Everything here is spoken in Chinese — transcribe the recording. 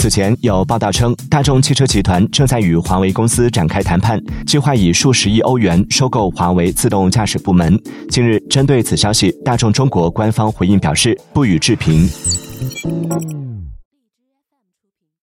此前有报道称大众汽车集团正在与华为公司展开谈判计划以数十亿欧元收购华为自动驾驶部门。近日针对此消息大众中国官方回应表示不予置评。